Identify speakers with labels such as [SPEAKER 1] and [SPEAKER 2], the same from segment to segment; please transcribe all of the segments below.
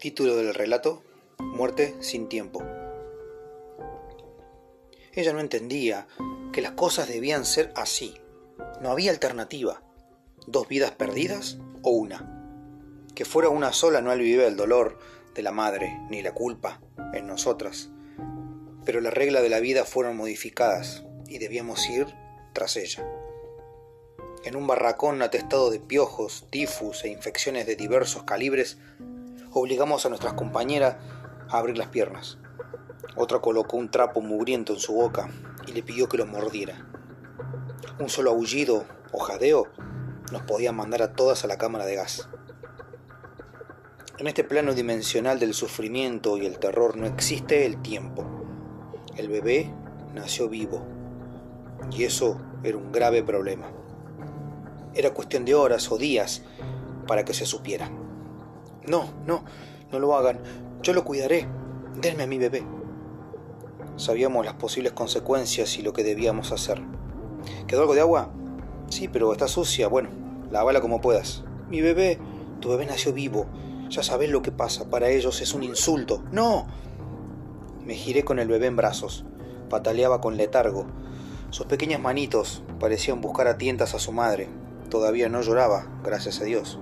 [SPEAKER 1] Título del relato, Muerte sin tiempo. Ella no entendía que las cosas debían ser así. No había alternativa. Dos vidas perdidas o una. Que fuera una sola no alivia el dolor de la madre ni la culpa en nosotras. Pero las reglas de la vida fueron modificadas y debíamos ir tras ella. En un barracón atestado de piojos, tifus e infecciones de diversos calibres, obligamos a nuestras compañeras a abrir las piernas. Otra colocó un trapo mugriento en su boca y le pidió que lo mordiera. Un solo aullido o jadeo nos podía mandar a todas a la cámara de gas. En este plano dimensional del sufrimiento y el terror no existe el tiempo. El bebé nació vivo y eso era un grave problema. Era cuestión de horas o días para que se supiera. No, no, no lo hagan. Yo lo cuidaré. Denme a mi bebé. Sabíamos las posibles consecuencias y lo que debíamos hacer. ¿Quedó algo de agua? Sí, pero está sucia. Bueno, lávala como puedas. Mi bebé, tu bebé nació vivo. Ya sabes lo que pasa. Para ellos es un insulto. ¡No! Me giré con el bebé en brazos. Pataleaba con letargo. Sus pequeñas manitos parecían buscar a tientas a su madre. Todavía no lloraba, gracias a Dios,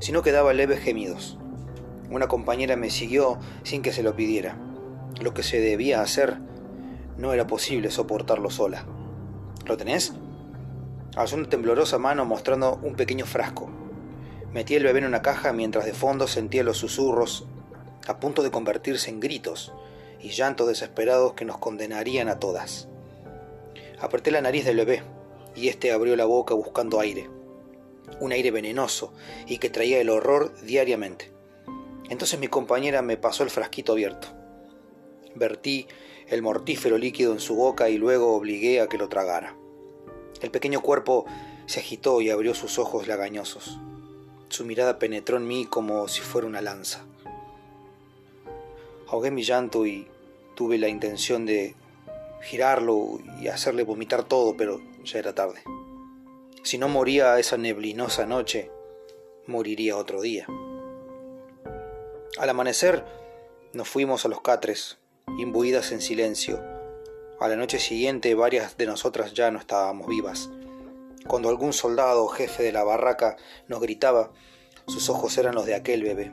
[SPEAKER 1] sino que daba leves gemidos. Una compañera me siguió sin que se lo pidiera. Lo que se debía hacer no era posible soportarlo sola. ¿Lo tenés? Alzó una temblorosa mano mostrando un pequeño frasco. Metí el bebé en una caja mientras de fondo sentía los susurros a punto de convertirse en gritos y llantos desesperados que nos condenarían a todas. Apreté la nariz del bebé y éste abrió la boca buscando aire, un aire venenoso y que traía el horror diariamente. Entonces mi compañera me pasó el frasquito abierto. Vertí el mortífero líquido en su boca y luego obligué a que lo tragara. El pequeño cuerpo se agitó y abrió sus ojos lagañosos. Su mirada penetró en mí como si fuera una lanza. Ahogué mi llanto y tuve la intención de girarlo y hacerle vomitar todo, pero ya era tarde. Si no moría esa neblinosa noche, moriría otro día. Al amanecer nos fuimos a los catres, imbuidas en silencio. A la noche siguiente varias de nosotras ya no estábamos vivas. Cuando algún soldado o jefe de la barraca nos gritaba, sus ojos eran los de aquel bebé.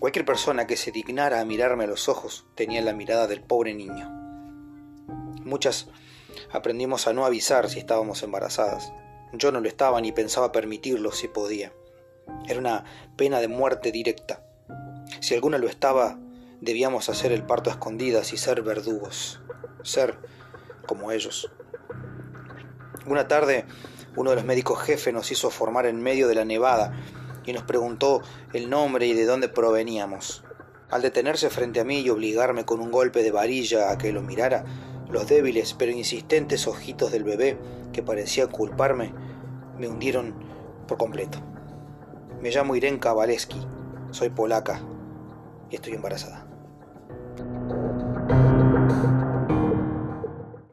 [SPEAKER 1] Cualquier persona que se dignara a mirarme a los ojos tenía la mirada del pobre niño. Muchas aprendimos a no avisar si estábamos embarazadas. Yo no lo estaba ni pensaba permitirlo si podía. Era una pena de muerte directa. Si alguna lo estaba, debíamos hacer el parto a escondidas y ser verdugos. Ser como ellos. Una tarde, uno de los médicos jefes nos hizo formar en medio de la nevada y nos preguntó el nombre y de dónde proveníamos. Al detenerse frente a mí y obligarme con un golpe de varilla a que lo mirara, los débiles pero insistentes ojitos del bebé, que parecía culparme, me hundieron por completo. Me llamo Irene Kavaleski, soy polaca y estoy embarazada.